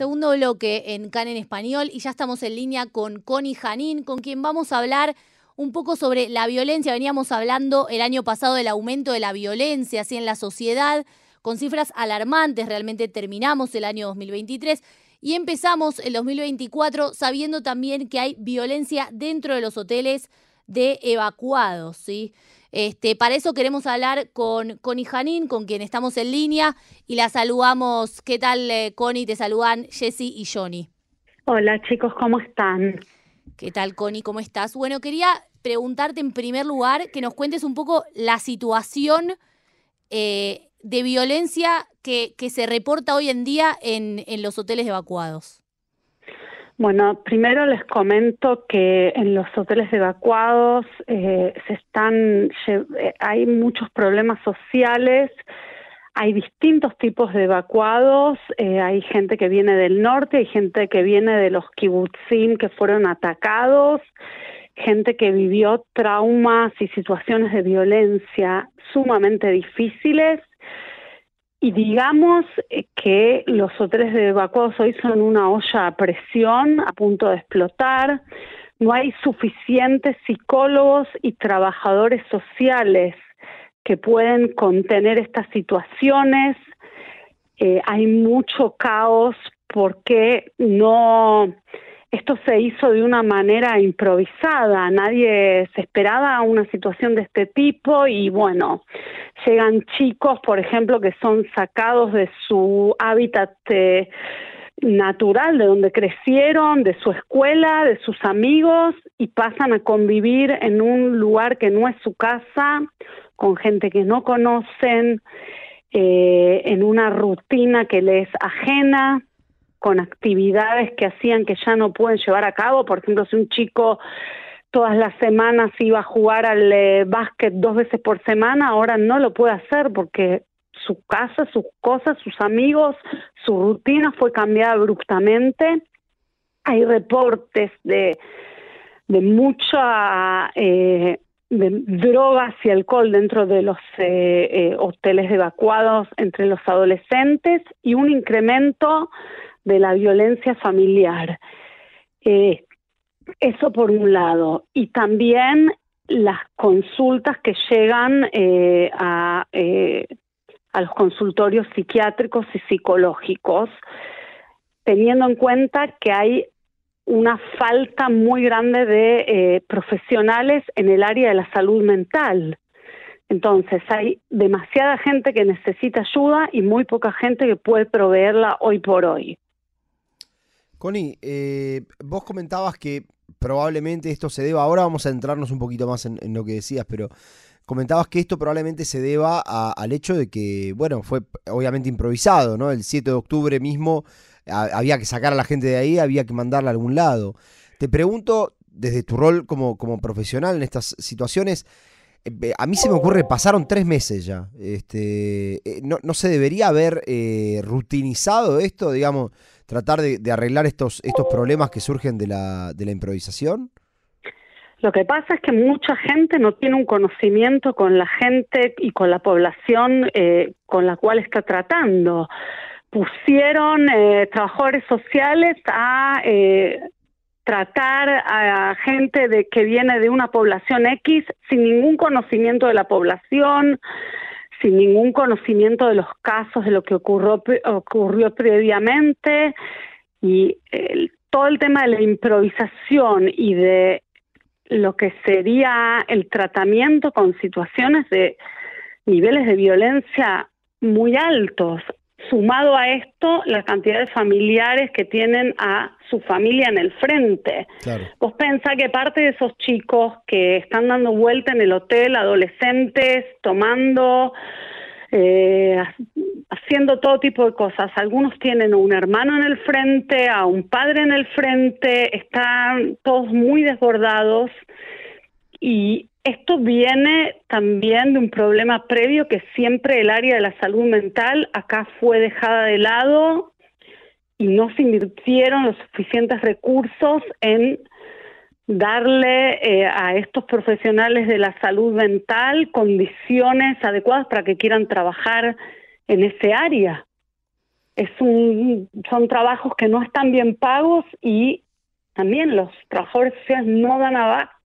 segundo bloque en CAN en español y ya estamos en línea con Connie Janín, con quien vamos a hablar un poco sobre la violencia. Veníamos hablando el año pasado del aumento de la violencia así en la sociedad, con cifras alarmantes. Realmente terminamos el año 2023 y empezamos el 2024 sabiendo también que hay violencia dentro de los hoteles de evacuados, ¿sí? Este, para eso queremos hablar con Connie Janín, con quien estamos en línea, y la saludamos. ¿Qué tal, eh, Connie? Te saludan Jessy y Johnny. Hola, chicos, ¿cómo están? ¿Qué tal, Connie? ¿Cómo estás? Bueno, quería preguntarte en primer lugar que nos cuentes un poco la situación eh, de violencia que, que, se reporta hoy en día en, en los hoteles evacuados. Bueno, primero les comento que en los hoteles evacuados eh, se están, eh, hay muchos problemas sociales, hay distintos tipos de evacuados, eh, hay gente que viene del norte, hay gente que viene de los kibutzim que fueron atacados, gente que vivió traumas y situaciones de violencia sumamente difíciles y digamos eh, que los hoteles de evacuados hoy son una olla a presión a punto de explotar. No hay suficientes psicólogos y trabajadores sociales que pueden contener estas situaciones. Eh, hay mucho caos porque no esto se hizo de una manera improvisada, nadie se esperaba una situación de este tipo y bueno, llegan chicos, por ejemplo, que son sacados de su hábitat eh, natural, de donde crecieron, de su escuela, de sus amigos y pasan a convivir en un lugar que no es su casa, con gente que no conocen, eh, en una rutina que les ajena con actividades que hacían que ya no pueden llevar a cabo. Por ejemplo, si un chico todas las semanas iba a jugar al eh, básquet dos veces por semana, ahora no lo puede hacer porque su casa, sus cosas, sus amigos, su rutina fue cambiada abruptamente. Hay reportes de, de mucha eh, de drogas y alcohol dentro de los eh, hoteles evacuados entre los adolescentes y un incremento de la violencia familiar. Eh, eso por un lado. Y también las consultas que llegan eh, eh, a los consultorios psiquiátricos y psicológicos, teniendo en cuenta que hay una falta muy grande de profesionales en el área de la salud mental. Entonces, hay demasiada gente que necesita ayuda y muy poca gente que puede proveerla hoy por hoy. Connie, eh, vos comentabas que probablemente esto se deba, ahora vamos a entrarnos un poquito más en, lo que decías, pero comentabas que esto probablemente se deba al hecho de que, bueno, fue obviamente improvisado, ¿no? El 7 de octubre mismo había que sacar a la gente de ahí, había que mandarla a algún lado. Te pregunto, desde tu rol como, como profesional en estas situaciones, eh, a mí se me ocurre, pasaron tres meses ya. Este, eh, no, no, se debería haber rutinizado esto, digamos, tratar de, arreglar estos, estos problemas que surgen de la, de la improvisación? Lo que pasa es que mucha gente no tiene un conocimiento con la gente y con la población eh, con la cual está tratando. Pusieron eh, trabajadores sociales a eh, tratar a gente de que viene de una población X sin ningún conocimiento de la población, sin ningún conocimiento de los casos, de lo que ocurrió, ocurrió previamente y todo el tema de la improvisación y de lo que sería el tratamiento con situaciones de niveles de violencia muy altos. Sumado a esto, la cantidad de familiares que tienen a su familia en el frente. Vos pensás que parte de esos chicos que están dando vuelta en el hotel, adolescentes, tomando, eh, haciendo todo tipo de cosas. Algunos tienen un hermano en el frente, a un padre en el frente, están todos muy desbordados y esto viene también de un problema previo que siempre el área de la salud mental acá fue dejada de lado y no se invirtieron los suficientes recursos en darle eh, a estos profesionales de la salud mental condiciones adecuadas para que quieran trabajar en ese área. es un, son trabajos que no están bien pagos y también los trabajadores sociales no dan abasto.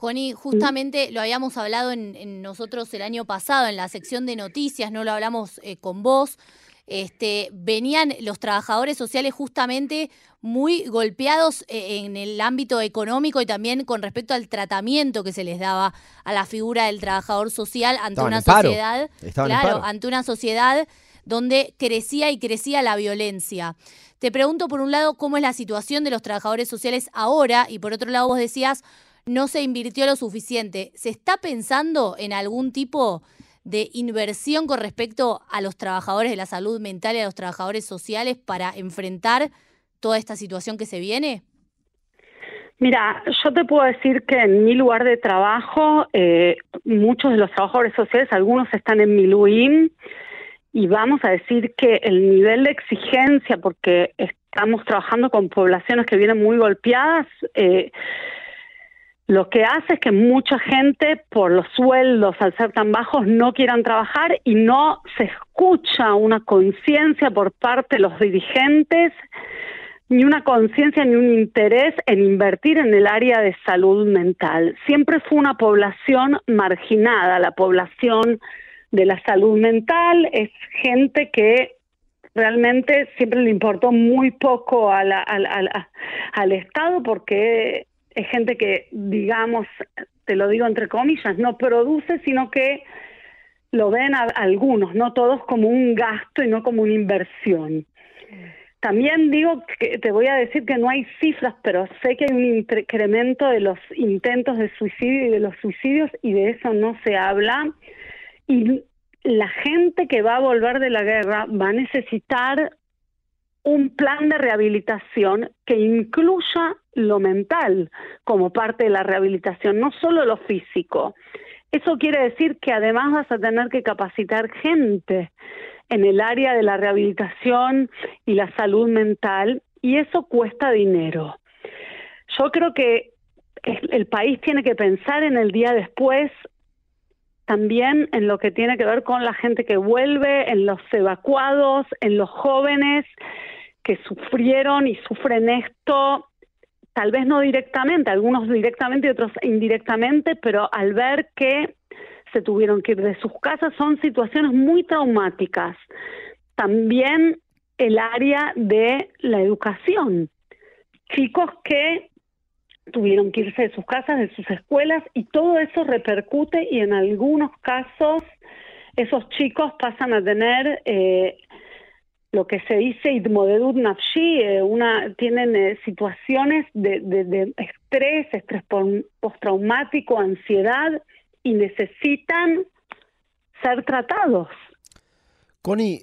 Connie, justamente lo habíamos hablado en, nosotros el año pasado en la sección de noticias, no lo hablamos eh, con vos. Este, venían los trabajadores sociales justamente muy golpeados eh, en el ámbito económico y también con respecto al tratamiento que se les daba a la figura del trabajador social ante una sociedad, claro, ante una sociedad donde crecía y crecía la violencia. Te pregunto por un lado cómo es la situación de los trabajadores sociales ahora y por otro lado vos decías no se invirtió lo suficiente. ¿Se está pensando en algún tipo de inversión con respecto a los trabajadores de la salud mental y a los trabajadores sociales para enfrentar toda esta situación que se viene? Mira, yo te puedo decir que en mi lugar de trabajo, eh, muchos de los trabajadores sociales, algunos están en mi y vamos a decir que el nivel de exigencia, porque estamos trabajando con poblaciones que vienen muy golpeadas, eh, lo que hace es que mucha gente, por los sueldos al ser tan bajos, no quieran trabajar y no se escucha una conciencia por parte de los dirigentes, ni una conciencia ni un interés en invertir en el área de salud mental. Siempre fue una población marginada, la población de la salud mental, es gente que realmente siempre le importó muy poco al Estado porque es gente que, digamos, te lo digo entre comillas, no produce, sino que lo ven a, algunos, no todos como un gasto y no como una inversión. También digo que te voy a decir que no hay cifras, pero sé que hay un incremento de los intentos de suicidio y de los suicidios y de eso no se habla. Y la gente que va a volver de la guerra va a necesitar un plan de rehabilitación que incluya lo mental como parte de la rehabilitación, no solo lo físico. Eso quiere decir que además vas a tener que capacitar gente en el área de la rehabilitación y la salud mental y eso cuesta dinero. Yo creo que el país tiene que pensar en el día después también en lo que tiene que ver con la gente que vuelve, en los evacuados, en los jóvenes que sufrieron y sufren esto, tal vez no directamente, algunos directamente y otros indirectamente, pero al ver que se tuvieron que ir de sus casas, son situaciones muy traumáticas. También el área de la educación. Chicos que tuvieron que irse de sus casas, de sus escuelas y todo eso repercute y en algunos casos esos chicos pasan a tener eh, lo que se dice idmodedut nafshi, eh, una, tienen eh, situaciones de, de, estrés, estrés postraumático, ansiedad y necesitan ser tratados. Connie,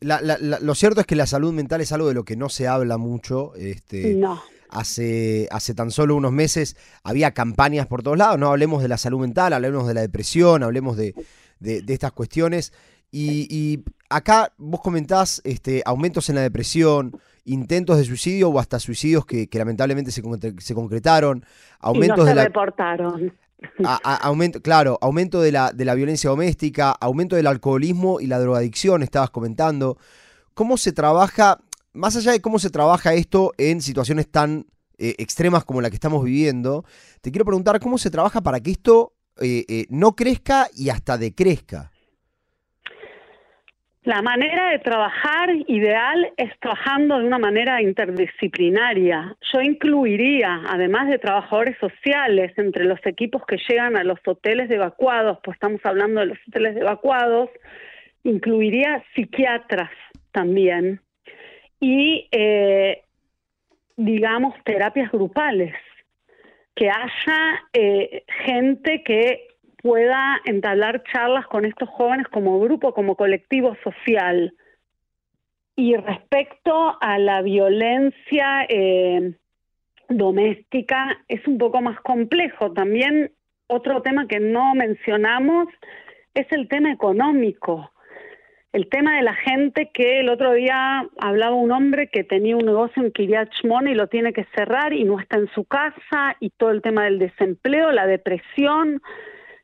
lo cierto es que la salud mental es algo de lo que no se habla mucho. Este, no hace, hace tan solo unos meses había campañas por todos lados, no hablemos de la salud mental, hablemos de la depresión, hablemos de, estas cuestiones. Y, acá vos comentás este, aumentos en la depresión, intentos de suicidio o hasta suicidios que, lamentablemente se, se, concretaron, aumentos se de la... reportaron. aumento, claro, aumento de la, de la violencia doméstica, aumento del alcoholismo y la drogadicción, estabas comentando. ¿Cómo se trabaja más allá de cómo se trabaja esto en situaciones tan eh, extremas como la que estamos viviendo, te quiero preguntar cómo se trabaja para que esto eh, eh, no crezca y hasta decrezca. La manera de trabajar ideal es trabajando de una manera interdisciplinaria. Yo incluiría, además de trabajadores sociales, entre los equipos que llegan a los hoteles de evacuados, pues estamos hablando de los hoteles de evacuados, incluiría psiquiatras también, y, eh, digamos, terapias grupales, que haya eh, gente que pueda entablar charlas con estos jóvenes como grupo, como colectivo social. Y respecto a la violencia eh, doméstica, es un poco más complejo. También otro tema que no mencionamos es el tema económico el tema de la gente que el otro día hablaba un hombre que tenía un negocio en Kiryat y lo tiene que cerrar y no está en su casa y todo el tema del desempleo, la depresión,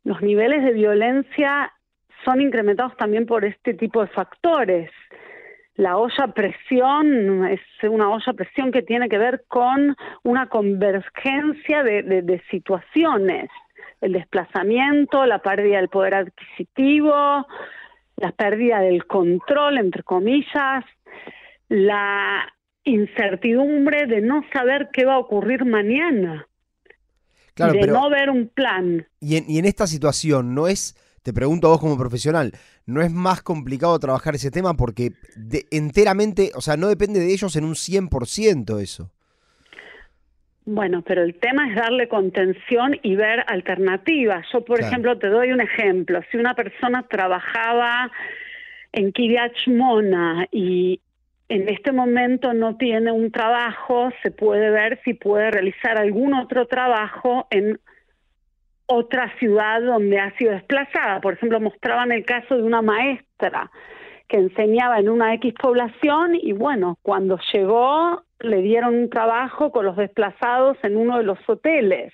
los niveles de violencia son incrementados también por este tipo de factores. la olla presión es una olla presión que tiene que ver con una convergencia de, situaciones, el desplazamiento, la pérdida del poder adquisitivo, la pérdida del control, entre comillas, la incertidumbre de no saber qué va a ocurrir mañana, de no ver un plan. Y en, y en esta situación no es te pregunto a vos como profesional, ¿no es más complicado trabajar ese tema? Porque enteramente, o sea, no depende de ellos en un 100% eso. Bueno, pero el tema es darle contención y ver alternativas. Yo, por ejemplo, te doy un ejemplo. Si una persona trabajaba en Kiryat Mona y en este momento no tiene un trabajo, se puede ver si puede realizar algún otro trabajo en otra ciudad donde ha sido desplazada. Por ejemplo, mostraban el caso de una maestra que enseñaba en una X población y bueno, cuando llegó le dieron un trabajo con los desplazados en uno de los hoteles.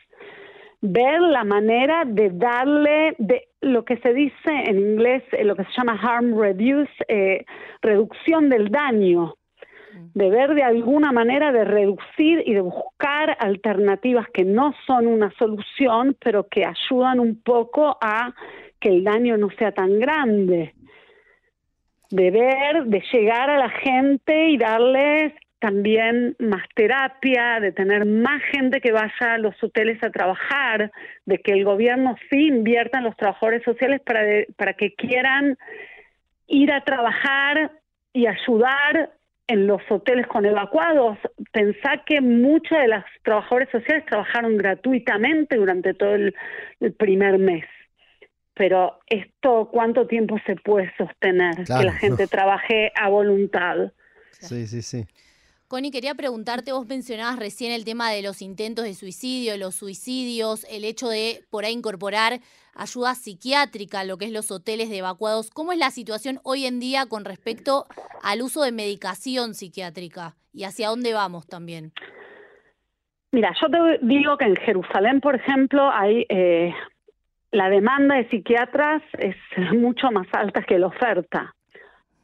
Ver la manera de darle de lo que se dice en inglés, eh, lo que se llama harm reduce, eh, reducción del daño de ver de alguna manera de reducir y de buscar alternativas que no son una solución, pero que ayudan un poco a que el daño no sea tan grande. De ver, de llegar a la gente y darles también más terapia, de tener más gente que vaya a los hoteles a trabajar, de que el gobierno sí invierta en los trabajadores sociales para, para que quieran ir a trabajar y ayudar en los hoteles con evacuados, pensá que muchos de los trabajadores sociales trabajaron gratuitamente durante todo el, primer mes. Pero esto, ¿cuánto tiempo se puede sostener que la gente trabaje a voluntad? Sí, sí, sí. Connie, quería preguntarte, vos mencionabas recién el tema de los intentos de suicidio, los suicidios, el hecho de por ahí incorporar ayuda psiquiátrica, lo que es los hoteles de evacuados. ¿Cómo es la situación hoy en día con respecto al uso de medicación psiquiátrica y hacia dónde vamos también? Mira, yo te digo que en Jerusalén, por ejemplo, hay eh, la demanda de psiquiatras es mucho más alta que la oferta.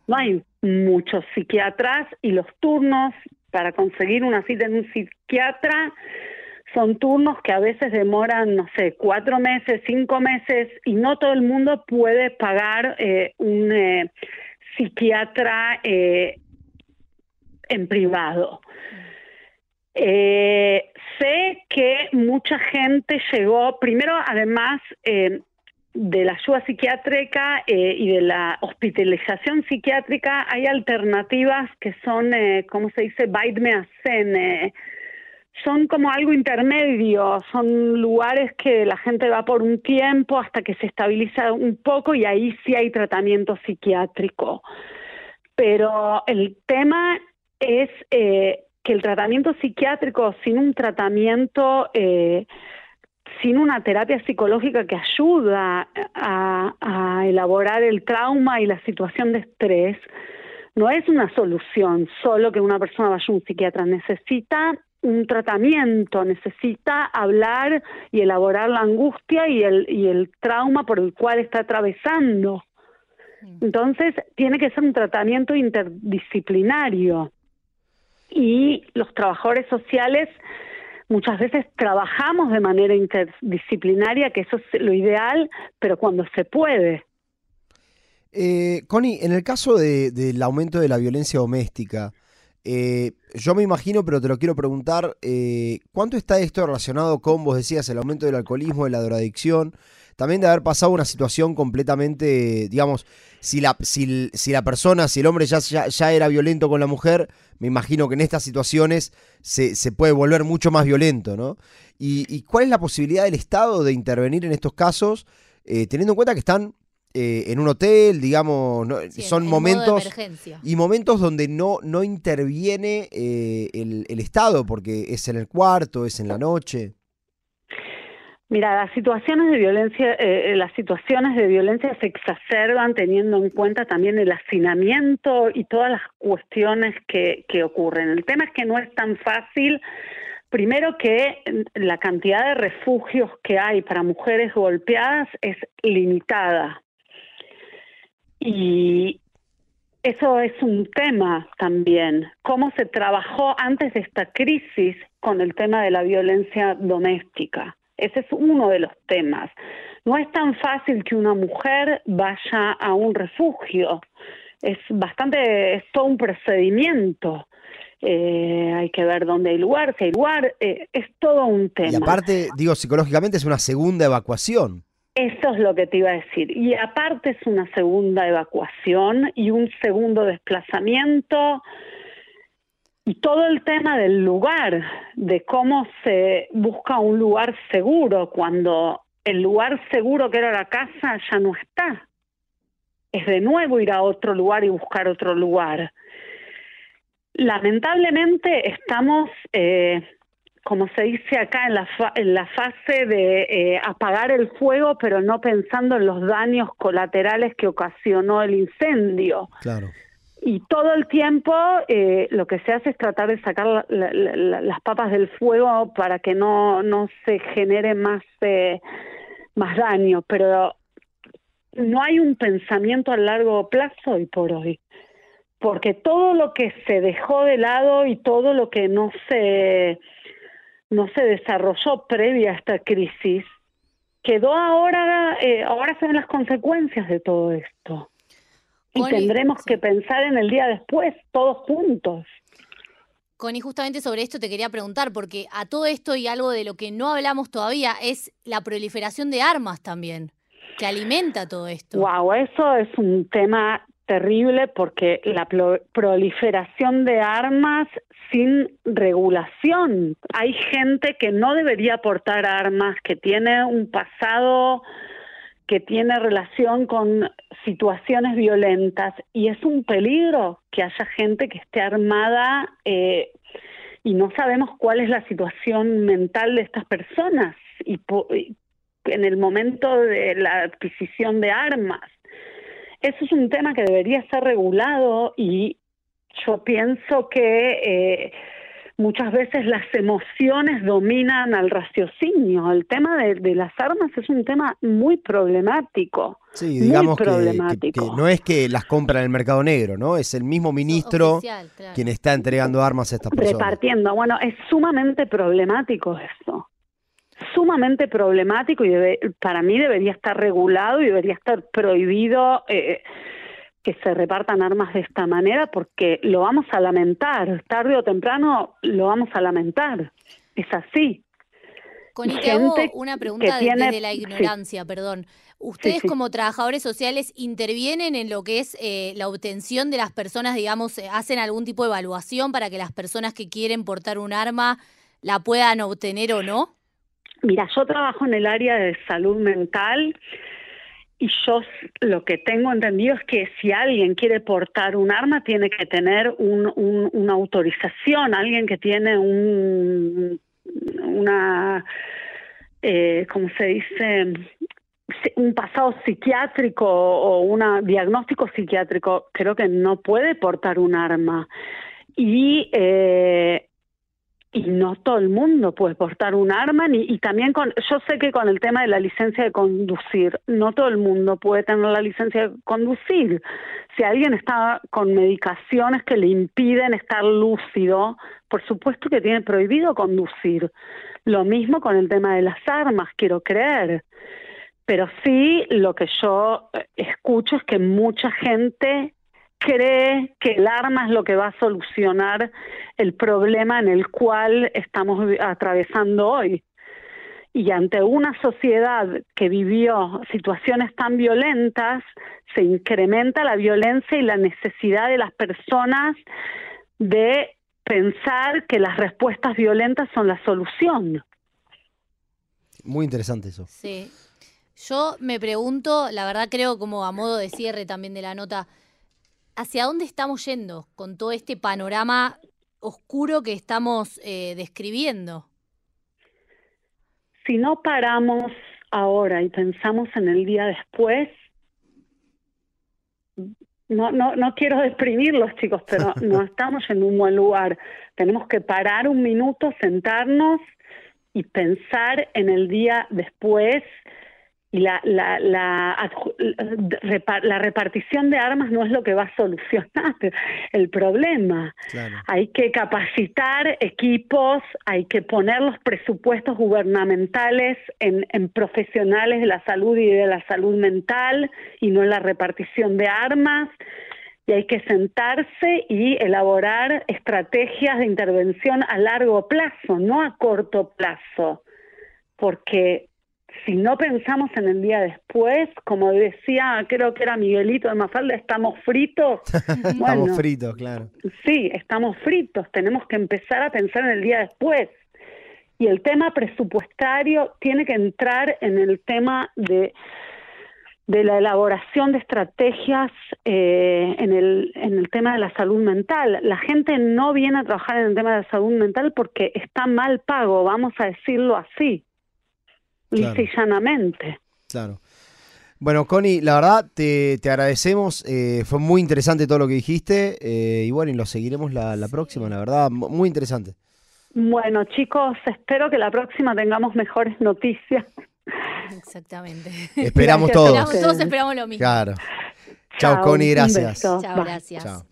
No hay muchos psiquiatras y los turnos para conseguir una cita en un psiquiatra son turnos que a veces demoran, no sé, cuatro meses, cinco meses y no todo el mundo puede pagar eh, un eh, psiquiatra eh, en privado. sé que mucha gente llegó, primero además de la ayuda psiquiátrica eh, y de la hospitalización psiquiátrica hay alternativas que son, eh, ¿cómo se dice? Hacen, eh, son como algo intermedio, son lugares que la gente va por un tiempo hasta que se estabiliza un poco y ahí sí hay tratamiento psiquiátrico. Pero el tema es que el tratamiento psiquiátrico sin un tratamiento sin una terapia psicológica que ayuda a, elaborar el trauma y la situación de estrés, no es una solución solo que una persona vaya a un psiquiatra, necesita un tratamiento, necesita hablar y elaborar la angustia y el, y el trauma por el cual está atravesando. Mm. Entonces, tiene que ser un tratamiento interdisciplinario. Y los trabajadores sociales muchas veces trabajamos de manera interdisciplinaria, que eso es lo ideal, pero cuando se puede. Eh, Connie, en el caso del aumento de la violencia doméstica, eh, yo me imagino, pero te lo quiero preguntar, eh, ¿cuánto está esto relacionado con, vos decías, el aumento del alcoholismo, de la drogadicción? También de haber pasado una situación completamente, digamos, si la, si, la persona, si el hombre ya, ya, era violento con la mujer, me imagino que en estas situaciones se, se puede volver mucho más violento, ¿no? Y, cuál es la posibilidad del Estado de intervenir en estos casos, eh, teniendo en cuenta que están eh, en un hotel, digamos, son momentos y momentos donde no, no interviene eh, el, el, Estado, porque es en el cuarto, es en la noche. Mira, las situaciones de violencia, eh, las situaciones de violencia se exacerban teniendo en cuenta también el hacinamiento y todas las cuestiones que, que ocurren. El tema es que no es tan fácil Primero que la cantidad de refugios que hay para mujeres golpeadas es limitada. Y eso es un tema también, cómo se trabajó antes de esta crisis con el tema de la violencia doméstica. Ese es uno de los temas. No es tan fácil que una mujer vaya a un refugio. Es bastante, es todo un procedimiento. Eh, hay que ver dónde hay lugar, si hay lugar, eh, es todo un tema. Y aparte, digo, psicológicamente es una segunda evacuación. Eso es lo que te iba a decir. Y aparte es una segunda evacuación y un segundo desplazamiento todo el tema del lugar, de cómo se busca un lugar seguro cuando el lugar seguro que era la casa ya no está. Es de nuevo ir a otro lugar y buscar otro lugar. Lamentablemente estamos eh, como se dice acá, en la, en la fase de eh, apagar el fuego, pero no pensando en los daños colaterales que ocasionó el incendio. Claro. Y todo el tiempo eh, lo que se hace es tratar de sacar las papas del fuego para que no, no se genere más, eh, más daño, pero no hay un pensamiento a largo plazo hoy por hoy, porque todo lo que se dejó de lado y todo lo que no se no se desarrolló previa a esta crisis, quedó ahora, eh, ahora se ven las consecuencias de todo esto. Y tendremos que pensar en el día después, todos juntos. Connie, justamente sobre esto te quería preguntar, porque a todo esto y algo de lo que no hablamos todavía es la proliferación de armas también, que alimenta todo esto. Wow, eso es un tema terrible porque la proliferación de armas sin regulación. Hay gente que no debería portar armas, que tiene un pasado que tiene relación con situaciones violentas y es un peligro que haya gente que esté armada eh, y no sabemos cuál es la situación mental de estas personas y en el momento de la adquisición de armas. Eso es un tema que debería ser regulado y yo pienso que eh, muchas veces las emociones dominan al raciocinio. El tema de, las armas es un tema muy problemático. Sí, digamos Que, no es que las compra en el mercado negro, ¿no? Es el mismo ministro quien está entregando armas a estas personas. Repartiendo. Bueno, es sumamente problemático eso sumamente problemático y para mí debería estar regulado y debería estar prohibido eh, que se repartan armas de esta manera porque lo vamos a lamentar, tarde o temprano lo vamos a lamentar. Es así. Con te hago una pregunta desde la ignorancia, perdón. ¿Ustedes como trabajadores sociales intervienen en lo que es eh, la obtención de las personas, digamos, eh, hacen algún tipo de evaluación para que las personas que quieren portar un arma la puedan obtener o no? Mira, yo trabajo en el área de salud mental y yo lo que tengo entendido es que si alguien quiere portar un arma tiene que tener una autorización, alguien que tiene un, una, eh, ¿cómo se dice? un pasado psiquiátrico o un diagnóstico psiquiátrico, creo que no puede portar un arma. Y eh, y no todo el mundo puede portar un arma ni, y también con yo sé que con el tema de la licencia de conducir no todo el mundo puede tener la licencia de conducir. Si alguien está con medicaciones que le impiden estar lúcido por supuesto que tiene prohibido conducir. Lo mismo con el tema de las armas quiero creer. Pero sí lo que yo eh, escucho es que mucha gente cree que el arma es lo que va a solucionar el problema en el cual estamos atravesando hoy. Y ante una sociedad que vivió situaciones tan violentas, se incrementa la violencia y la necesidad de las personas de pensar que las respuestas violentas son la solución. Muy interesante eso. Sí. Yo me pregunto, la verdad creo como a modo de cierre también de la nota, ¿hacia dónde estamos yendo con todo este panorama oscuro que estamos eh, describiendo? Si no paramos ahora y pensamos en el día después, no, no, no quiero deprimirlos, chicos, pero no estamos en un buen lugar. Tenemos que parar un minuto, sentarnos y pensar en el día después la, la, la, la, repartición de armas no es lo que va a solucionar el problema. Hay que capacitar equipos, hay que poner los presupuestos gubernamentales en, en profesionales de la salud y de la salud mental y no en la repartición de armas y hay que sentarse y elaborar estrategias de intervención a largo plazo, no a corto plazo, porque si no pensamos en el día después, como decía, creo que era Miguelito de Mafalda, estamos fritos. estamos fritos, claro. Sí, estamos fritos, tenemos que empezar a pensar en el día después. Y el tema presupuestario tiene que entrar en el tema de, de la elaboración de estrategias eh, en, el, en el tema de la salud mental. La gente no viene a trabajar en el tema de la salud mental porque está mal pago, vamos a decirlo así claro. llanamente. Claro. Bueno, Connie, la verdad te, te agradecemos. Eh, fue muy interesante todo lo que dijiste. Eh, y bueno, y lo seguiremos la, la próxima, la verdad, muy interesante. Bueno, chicos, espero que la próxima tengamos mejores noticias. Exactamente. Esperamos todos. todos esperamos lo mismo. Claro. Chao, Connie, gracias. Chao, gracias.